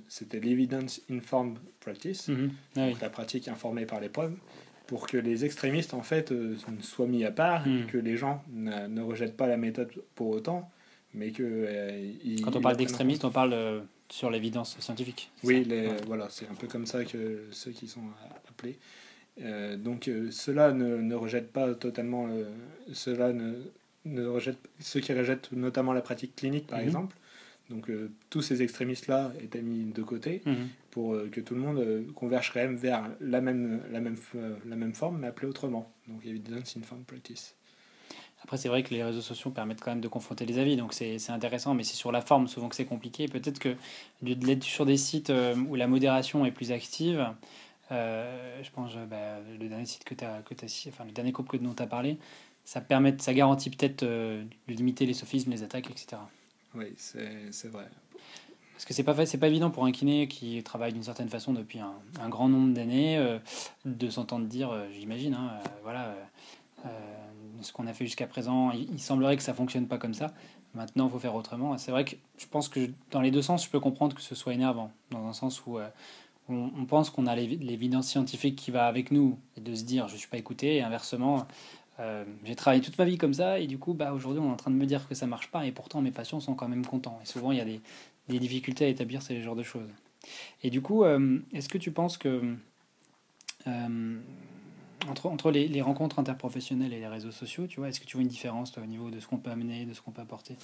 c'était l'Evidence Informed Practice, Mhm. Ah oui. donc la pratique informée par les preuves, pour que les extrémistes, en fait, euh, soient mis à part, Mhm. et que les gens ne, ne rejettent pas la méthode pour autant, mais que... euh, Quand on parle d'extrémistes, on parle euh, sur l'évidence scientifique. oui, ça les- Ouais. voilà, c'est un peu comme ça que ceux qui sont a- appelés. Euh, donc euh, ceux-là ne, ne rejettent pas totalement, le- ceux-là ne, ne rejettent, ceux qui rejettent notamment la pratique clinique par Mhm. exemple. Donc euh, tous ces extrémistes-là étaient mis de côté Mhm. pour euh, que tout le monde euh, converge quand même vers la même, la même, f- euh, la même forme mais appelée autrement. Donc evidence informed practice. Après, c'est vrai que les réseaux sociaux permettent quand même de confronter les avis, donc c'est intéressant, mais c'est sur la forme souvent que c'est compliqué. Peut-être que sur des sites euh, où la modération est plus active, euh, je pense euh, bah, le dernier site que tu as, que as, enfin le dernier groupe que, dont tu as parlé, ça, permet, ça garantit peut-être euh, de limiter les sophismes, les attaques, etc. Oui, c'est vrai. Parce que c'est pas, c'est pas évident pour un kiné qui travaille d'une certaine façon depuis un, un grand nombre d'années euh, de s'entendre dire, j'imagine, hein, voilà, ce qu'on a fait jusqu'à présent, il, semblerait que ça fonctionne pas comme ça. Maintenant, il faut faire autrement. C'est vrai que je pense que dans les deux sens, je peux comprendre que ce soit énervant. Dans un sens où on, pense qu'on a l'évidence scientifique qui va avec nous et de se dire je ne suis pas écouté. Et inversement, j'ai travaillé toute ma vie comme ça et du coup, bah, aujourd'hui, on est en train de me dire que ça marche pas et pourtant mes patients sont quand même contents. Et souvent, il y a des, difficultés à établir ce genre de choses. Et du coup, est-ce que tu penses que euh, entre, entre les, les, rencontres interprofessionnelles et les réseaux sociaux, tu vois, est-ce que tu vois une différence au niveau de ce qu'on peut amener, de ce qu'on peut apporter?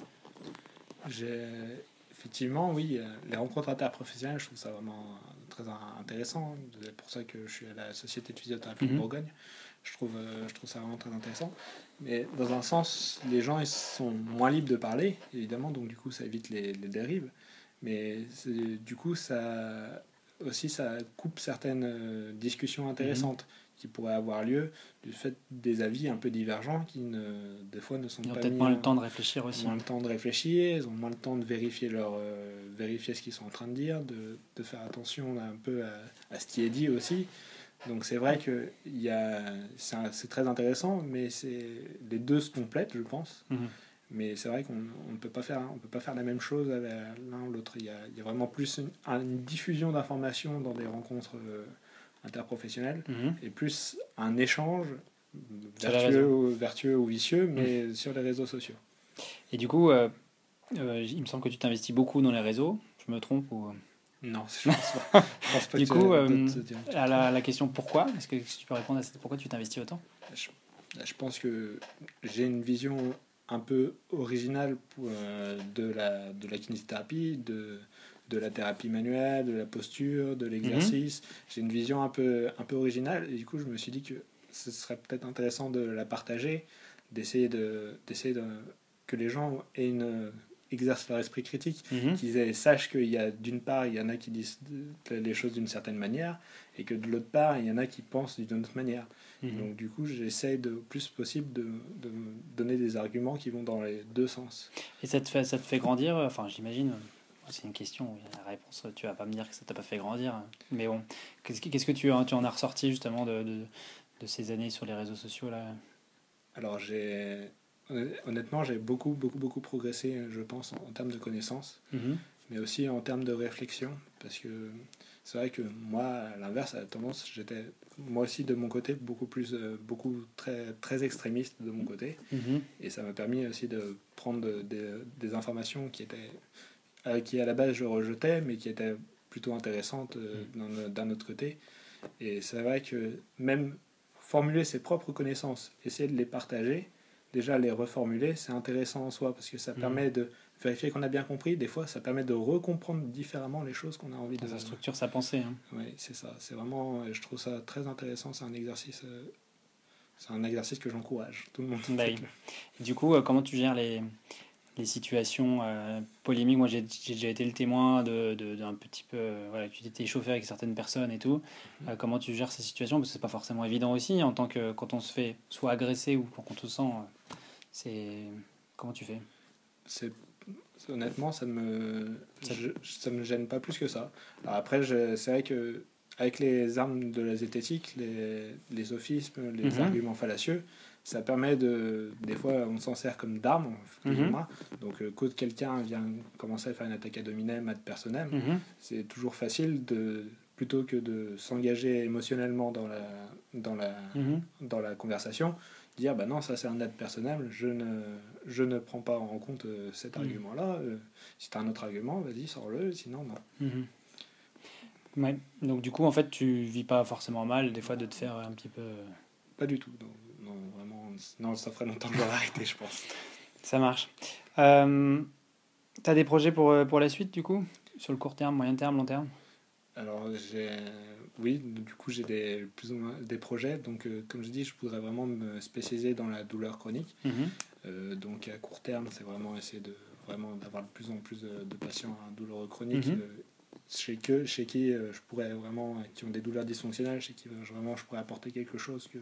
Effectivement, oui. Les rencontres interprofessionnelles, je trouve ça vraiment très intéressant. C'est pour ça que je suis à la Société de physiothérapie de mhm. Bourgogne. Je trouve, euh, je trouve ça vraiment très intéressant. Mais dans un sens, les gens ils sont moins libres de parler, évidemment, donc du coup, ça évite les, les dérives. Mais du coup, ça aussi, ça coupe certaines euh, discussions intéressantes qui pourraient avoir lieu du fait des avis un peu divergents qui, ne, des fois, ne sont ils ont peut-être moins le temps de réfléchir aussi. moins le temps de réfléchir, ils ont moins le temps de vérifier, leur, euh, vérifier ce qu'ils sont en train de dire, de, de faire attention un peu à, à, ce qui est dit aussi. Donc c'est vrai que c'est très intéressant, mais les deux se complètent, je pense. Mhm. Mais c'est vrai qu'on ne peut pas faire on peut pas faire la même chose avec l'un ou l'autre. Il, y a, il y a vraiment plus une, diffusion d'informations dans des rencontres euh, interprofessionnelles mhm. et plus un échange vertueux ou, vertueux ou vicieux, mais mhm. sur les réseaux sociaux. Et du coup, euh, euh, il me semble que tu t'investis beaucoup dans les réseaux. Je me trompe ou... Non, je pense pas. *laughs* pense pas du coup, à la, la, question pourquoi, est-ce que tu peux répondre à cette pourquoi tu t'investis autant? Je, je pense que j'ai une vision un peu original euh, de, la, de la kinésithérapie, de, de la thérapie manuelle, de la posture, de l'exercice. Mhm. J'ai une vision un peu, un peu originale et du coup je me suis dit que ce serait peut-être intéressant de la partager, d'essayer de, d'essayer de, que les gens aient une, exercent leur esprit critique, mhm. qu'ils sachent qu'il y a d'une part, il y en a qui disent les choses d'une certaine manière et que de l'autre part, il y en a qui pensent d'une autre manière. Mhm. Donc du coup, j'essaie de plus possible de, de, donner des arguments qui vont dans les deux sens. Et ça te fait, ça te fait grandir Enfin, j'imagine, c'est une question, la réponse, tu vas pas me dire que ça t'a pas fait grandir. Mais bon, qu'est-ce que, tu, tu en as ressorti justement de, de, de ces années sur les réseaux sociaux là? Alors j'ai... Honnêtement, j'ai beaucoup, beaucoup, beaucoup progressé, je pense, en, termes de connaissances, mhm. mais aussi en termes de réflexion, parce que c'est vrai que moi, à l'inverse, à la tendance, j'étais moi aussi de mon côté beaucoup plus, euh, beaucoup très, très extrémiste de mon côté. Mhm. Et ça m'a permis aussi de prendre des informations qui étaient, euh, qui à la base je rejetais, mais qui étaient plutôt intéressantes euh, mhm. d'un autre côté. Et c'est vrai que même formuler ses propres connaissances, essayer de les partager, déjà les reformuler, c'est intéressant en soi parce que ça mhm. permet de vérifier qu'on a bien compris. Des fois, ça permet de recomprendre différemment les choses qu'on a envie de. Ça structure sa pensée. Hein. Oui, c'est ça. C'est vraiment, je trouve ça très intéressant. C'est un exercice, euh, c'est un exercice que j'encourage tout le monde. Bah, *laughs* du coup, euh, comment tu gères les, les situations euh, polémiques Moi, j'ai déjà été le témoin d'un de, d'un petit peu, voilà, tu t'es échauffé avec certaines personnes et tout. Mhm. comment tu gères ces situations? Parce que c'est pas forcément évident aussi en tant que quand on se fait soit agressé ou quand on te sent. c'est comment tu fais? C'est honnêtement, ça me, ça me gêne pas plus que ça. Alors après, c'est vrai que avec les armes de la zététique, les, les sophismes, les mhm. arguments fallacieux, ça permet de. Des fois, on s'en sert comme d'arme, mm Donc, euh, quand quelqu'un vient commencer à faire une attaque à dominem, ad personnem, mhm. c'est toujours facile de. Plutôt que de s'engager émotionnellement dans la, dans, la, mhm. dans la conversation, dire bah non, ça c'est un ad personnel, je ne, je ne prends pas en compte euh, cet mm. argument-là. Euh, si tu as un autre argument, vas-y, sors-le, sinon non. Ouais. Donc du coup, en fait, tu vis pas forcément mal des fois de te faire un petit peu... Pas du tout, non, ça ferait longtemps que j'aurais arrêté, je pense. Ça marche. Euh, tu as des projets pour, pour la suite, du coup Sur le court terme, moyen terme, long terme? Alors, j'ai oui, du coup, j'ai des, plus ou moins des projets. Donc, euh, comme je dis, je voudrais vraiment me spécialiser dans la douleur chronique. Mhm. Euh, donc, à court terme, c'est vraiment essayer de vraiment d'avoir de plus en plus de, patients à douleur chronique mhm. euh, chez, que, chez qui je pourrais vraiment, qui ont des douleurs dysfonctionnelles, chez qui vraiment je pourrais apporter quelque chose que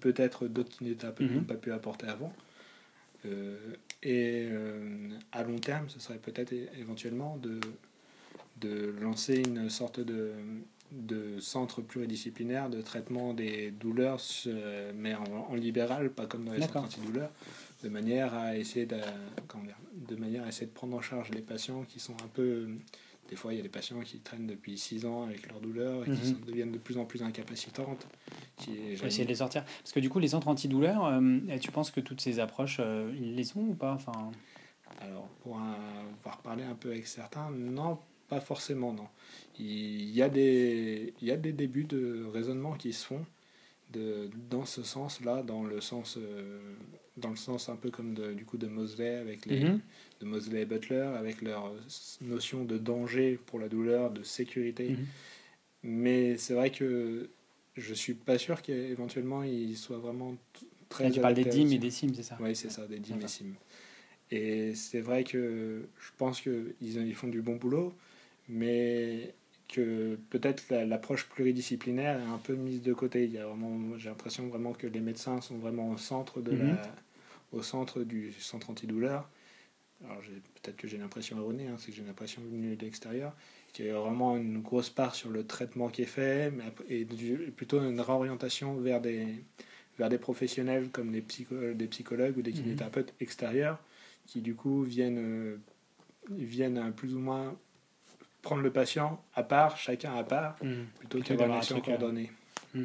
peut-être d'autres kinésithérapeutes mhm. n'ont pas pu apporter avant. et à long terme, ce serait peut-être éventuellement de, de lancer une sorte de de centre pluridisciplinaire de traitement des douleurs, mais en, libéral, pas comme dans les centres antidouleurs, de manière à essayer de, de manière à essayer de prendre en charge les patients qui sont un peu des fois, il y a des patients qui traînent depuis 6 ans avec leur douleur et qui mhm. deviennent de plus en plus incapacitantes. Qui essayer de les sortir. Parce que du coup, les centres antidouleurs, euh, tu penses que toutes ces approches, euh, ils les ont ou pas? Enfin... Alors, pour avoir parlé un peu avec certains, non, pas forcément, non. Il y a des, il y a des débuts de raisonnement qui se font de, dans ce sens-là, dans le sens, euh, dans le sens un peu comme de, du coup de Mosley avec les, mhm. De Mosley et Butler avec leur notion de danger pour la douleur, de sécurité. Mhm. Mais c'est vrai que je suis pas sûr qu'éventuellement il soit vraiment très. tu parles des dîmes et des cimes, c'est ça? Oui, c'est ça, des dîmes et cimes. Et c'est vrai que je pense qu'ils ils font du bon boulot, mais que peut-être l'approche pluridisciplinaire est un peu mise de côté. Il y a vraiment, j'ai l'impression vraiment que les médecins sont vraiment au centre de la, mhm. au centre du centre antidouleur. Alors peut-être que j'ai l'impression erronée, hein, c'est que j'ai l'impression venue de l'extérieur, qu'il y a vraiment une grosse part sur le traitement qui est fait, mais, et plutôt une réorientation vers des, vers des professionnels comme des, des psychologues ou des mhm. kinésithérapeutes extérieurs qui du coup viennent, euh, viennent plus ou moins prendre le patient à part, chacun à part, mmh. plutôt que d'avoir action coordonnée. Mmh.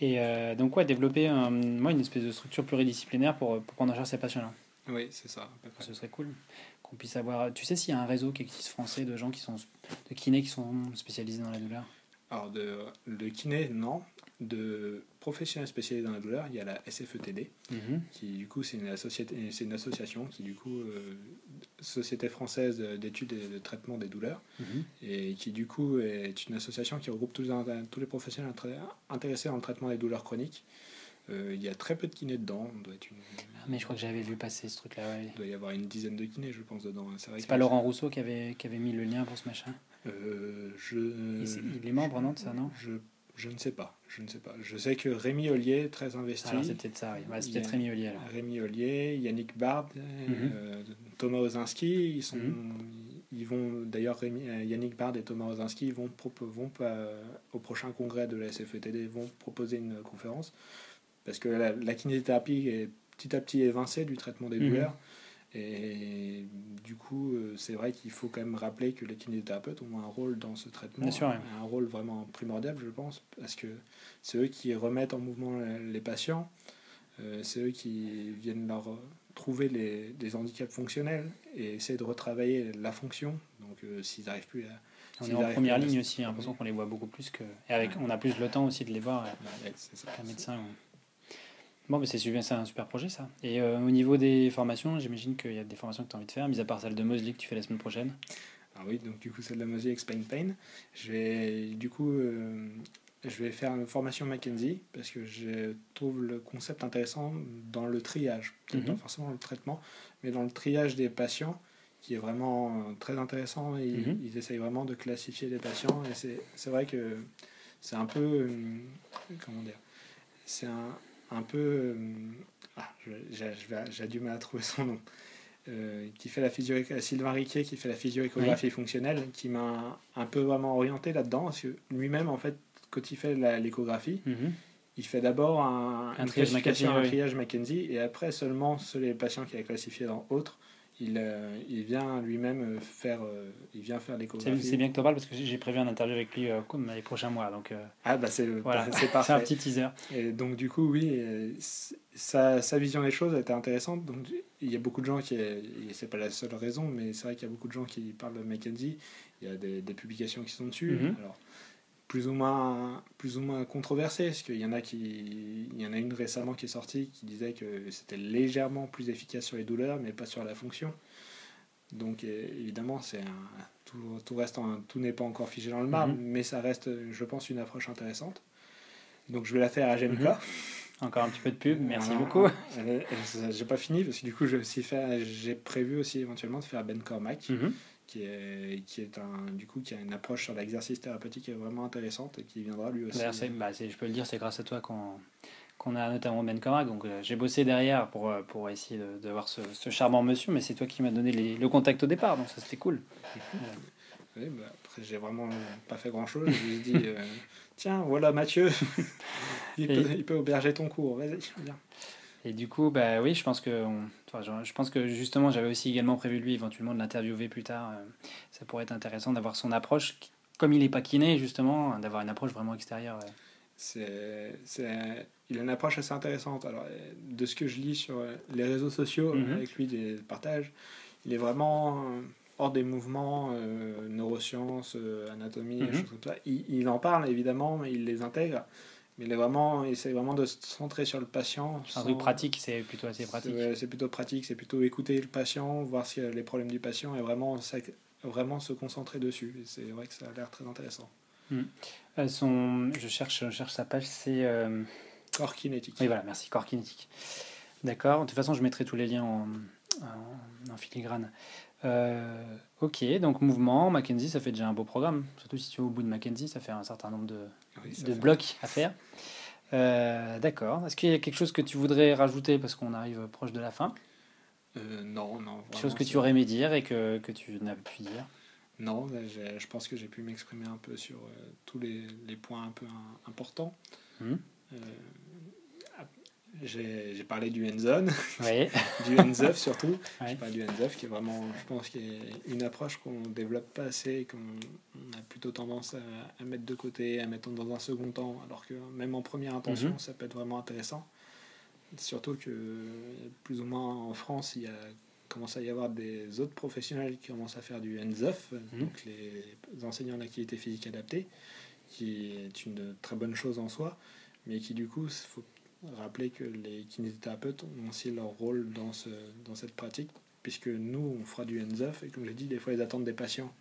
Et euh, donc, quoi, développer moi, une espèce de structure pluridisciplinaire pour, pour prendre en charge ces patients-là. Oui, c'est ça. Ce serait cool qu'on puisse avoir. Tu sais s'il y a un réseau qui existe français de gens qui sont de kinés qui sont spécialisés dans la douleur? Alors, de, de kiné, non de professionnels spécialisés dans la douleur, il y a la SFETD, mhm. qui du coup c'est une, association qui du coup, euh, Société française d'études et de traitement des douleurs, mhm. et qui du coup est une association qui regroupe tous les, tous les professionnels intéressés dans le traitement des douleurs chroniques. Euh, il y a très peu de kinés dedans. doit être une... Ah, mais je crois que j'avais vu passer ce truc-là. Il doit y avoir une dizaine de kinés, je pense, dedans. C'est, pas Laurent Rousseau qui avait, qui avait mis le lien pour ce machin euh, je... il, est membre, non, de ça, non je je ne sais pas. Je ne sais pas. Je sais que Rémi Ollier est très investi. Alors c'est peut-être ça, oui. c'est peut-être Rémi Ollier alors. Rémi Ollier, Yannick Bard, mhm. euh, Thomas Ozinski, ils sont, mhm. ils vont d'ailleurs euh, Yannick Bard et Thomas Ozinski vont vont au prochain congrès de la SFETD vont proposer une conférence parce que la, la kinésithérapie est petit à petit évincée du traitement des mhm. douleurs. Et du coup, euh, c'est vrai qu'il faut quand même rappeler que les kinésithérapeutes ont un rôle dans ce traitement, un rôle vraiment primordial, je pense, parce que c'est eux qui remettent en mouvement les patients, euh, c'est eux qui viennent leur trouver les, handicaps fonctionnels et essayer de retravailler la fonction. Donc, euh, s'ils n'arrivent plus à. On est en première ligne aussi, j'ai l'impression qu'on les voit beaucoup plus que. Et avec, on a plus le temps aussi de les voir qu'un médecin. Bon, mais c'est un super projet ça. Et euh, au niveau des formations, j'imagine qu'il y a des formations que tu as envie de faire, mis à part celle de Mosley que tu fais la semaine prochaine. Ah oui, donc du coup celle de Mosley Explain Pain. Je vais du coup euh, je vais faire une formation Mackenzie parce que je trouve le concept intéressant dans le triage, peut-être pas mhm. forcément dans le traitement, mais dans le triage des patients qui est vraiment euh, très intéressant. Ils, mhm. ils essayent vraiment de classifier les patients et c'est vrai que c'est un peu comment dire c'est un un peu. Euh, ah, j'ai du mal à trouver son nom. Euh, qui fait la physio Sylvain Riquet qui fait la physio-échographie fonctionnelle qui m'a un peu vraiment orienté là-dedans parce que lui-même en fait quand il fait l'échographie mhm. il fait d'abord un, un, triage, un triage Mackenzie et après seulement les patients qu'il a classifiés dans autres il, euh, il vient lui-même faire, euh, il vient faire l'échographie. C'est bien que tu en parles parce que j'ai prévu un interview avec lui euh, les prochains mois. Donc, ah bah c'est voilà. *laughs* parfait. un petit teaser. Et donc du coup, oui, sa, sa, vision des choses était intéressante. Donc il y a beaucoup de gens qui, c'est pas la seule raison, mais c'est vrai qu'il y a beaucoup de gens qui parlent de Mackenzie. Il y a des, des publications qui sont dessus. Mm-hmm. Alors plus ou moins plus ou moins controversé parce qu'il y en a qui il y en a une récemment qui est sortie qui disait que c'était légèrement plus efficace sur les douleurs mais pas sur la fonction. Donc évidemment c'est tout, tout reste tout n'est pas encore figé dans le marbre mhm. mais ça reste je pense une approche intéressante. Donc je vais la faire à GMK mhm. encore un petit peu de pub merci beaucoup. J'ai pas fini parce que du coup j'ai prévu aussi éventuellement de faire Ben Cormac. Mhm qui est, qui est un, du coup, qui a une approche sur l'exercice thérapeutique vraiment intéressante et qui viendra lui aussi. Bah, je peux le dire, c'est grâce à toi qu'on qu'on a notamment Ben Comac. Donc euh, j'ai bossé derrière pour, euh, pour essayer d'avoir ce, ce, charmant monsieur, mais c'est toi qui m'as donné les, le contact au départ, donc ça c'était cool. *laughs* Oui, bah, après, j'ai vraiment pas fait grand chose. Je lui ai dit euh, Tiens, voilà Mathieu, *laughs* il, peut, il peut auberger ton cours, vas-y, viens. Et du coup, bah oui, je pense que, on- enfin, je, pense que justement, j'avais aussi également prévu lui éventuellement de l'interviewer plus tard. euh, ça pourrait être intéressant d'avoir son approche, comme il est pas kiné justement, d'avoir une approche vraiment extérieure. C'est, c'est, il a une approche assez intéressante. Alors, euh, de ce que je lis sur euh, les réseaux sociaux Mhm. avec lui, des partages, il est vraiment hors des mouvements, euh, neurosciences, euh, anatomie, Mhm. choses comme ça. Il, il en parle évidemment, mais il les intègre. Mais il est vraiment, il essaie vraiment de se centrer sur le patient. Un sans- truc pratique, c'est plutôt assez pratique. C'est, plutôt pratique, c'est plutôt écouter le patient, voir y a les problèmes du patient et vraiment, vraiment se concentrer dessus. C'est vrai que ça a l'air très intéressant. Euh, son, je cherche, je cherche sa page, c'est euh, Corps kinétique. oui voilà, merci, corps kinétique. D'accord. De toute façon, je mettrai tous les liens en, en, en filigrane. Euh, ok, donc mouvement, Mackenzie, ça fait déjà un beau programme. Surtout si tu es au bout de Mackenzie, ça fait un certain nombre de, Oui, de blocs à faire. Euh, D'accord. Est-ce qu'il y a quelque chose que tu voudrais rajouter parce qu'on arrive proche de la fin? Euh, non, non. Quelque chose que tu aurais aimé dire et que, que tu n'as pu dire? Non, je pense que j'ai pu m'exprimer un peu sur euh, tous les, les points un peu un- importants. Mhm. J'ai parlé du hands-on, Oui. *laughs* du hands-off surtout. Ouais. J'ai parlé du hands-off qui est vraiment, je pense, qui est une approche qu'on développe pas assez, et qu'on on a plutôt tendance à, à mettre de côté, à mettre dans un second temps, alors que même en première intention, Mhm. ça peut être vraiment intéressant. Surtout que plus ou moins en France, il y a commence à y avoir des autres professionnels qui commencent à faire du hands-off, Mhm. donc les enseignants d'activité physique adaptée, qui est une très bonne chose en soi, mais qui du coup, il faut rappeler que les kinésithérapeutes ont aussi leur rôle dans, ce, dans cette pratique, puisque nous, on fera du hands-off, et comme j'ai dit, des fois, les attentes des patients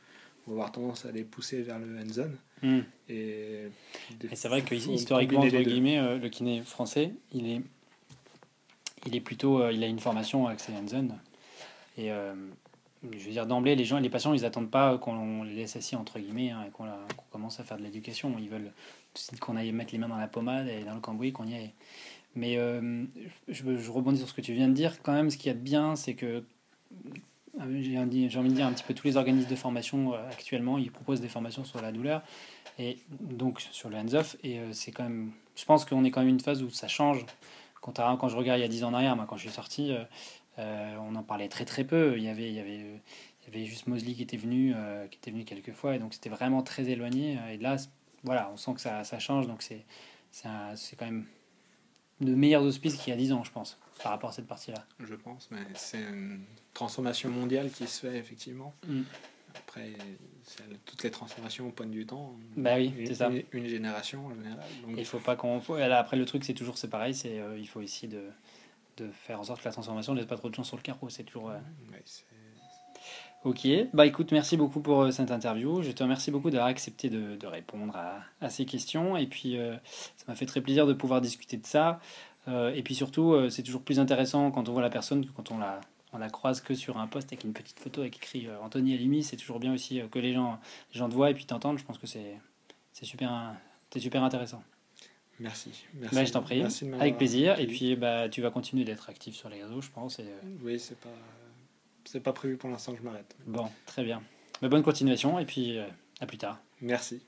vont avoir tendance à les pousser vers le hands-on. Hmm. Et, c'est vrai que historiquement, entre guillemets, euh, le kiné français, il est, il est plutôt, euh, il a une formation axée hands-on. Et euh, je veux dire d'emblée, les gens, les patients, ils attendent pas qu'on les laisse assis entre guillemets hein, et qu'on commence à faire de l'éducation. Ils veulent qu'on aille mettre les mains dans la pommade et dans le cambouis, qu'on y aille. Mais euh, je, rebondis sur ce que tu viens de dire. Quand même, ce qu'il y a de bien, c'est que euh, j'ai envie de dire un petit peu tous les organismes de formation euh, actuellement, ils proposent des formations sur la douleur et donc sur le hands-off. Et c'est quand même, je pense qu'on est quand même une phase où ça change. Quand, je regarde il y a 10 ans en arrière, moi, quand je suis sorti, on en parlait très très peu. Il y avait, juste Mosley qui était venu, qui était venu quelques fois, et donc c'était vraiment très éloigné. Et là, voilà, on sent que ça, ça change, donc c'est quand même de meilleurs auspices qu'il y a 10 ans, je pense, par rapport à cette partie-là. Je pense, mais c'est une transformation mondiale qui se fait effectivement. Mm. Après, toutes les transformations prennent du temps. Bah oui, c'est ça. Une, génération en général. Donc, Il faut pas qu'on. après, le truc, c'est toujours c'est pareil, c'est euh, il faut essayer de, de faire en sorte que la transformation ne laisse pas trop de gens sur le carreau. C'est toujours. euh, ouais, c'est- Ok, bah écoute, merci beaucoup pour euh, cette interview. Je te remercie beaucoup d'avoir accepté de, de répondre à, à ces questions. Et puis, euh, ça m'a fait très plaisir de pouvoir discuter de ça. Euh, et puis surtout, euh, c'est toujours plus intéressant quand on voit la personne que quand on la, on la croise que sur un poste avec une petite photo avec écrit Anthony Alimi. C'est toujours bien aussi que les gens, les gens te voient et puis t'entendent. Je pense que c'est super, intéressant. Merci. Merci. Bah, je t'en prie, Merci avec plaisir. Et puis, bah, tu vas continuer d'être actif sur les réseaux, je pense. Et, Oui, c'est pas, c'est pas prévu pour l'instant que je m'arrête. bon, très bien. Bah, bonne continuation et puis euh, à plus tard. Merci.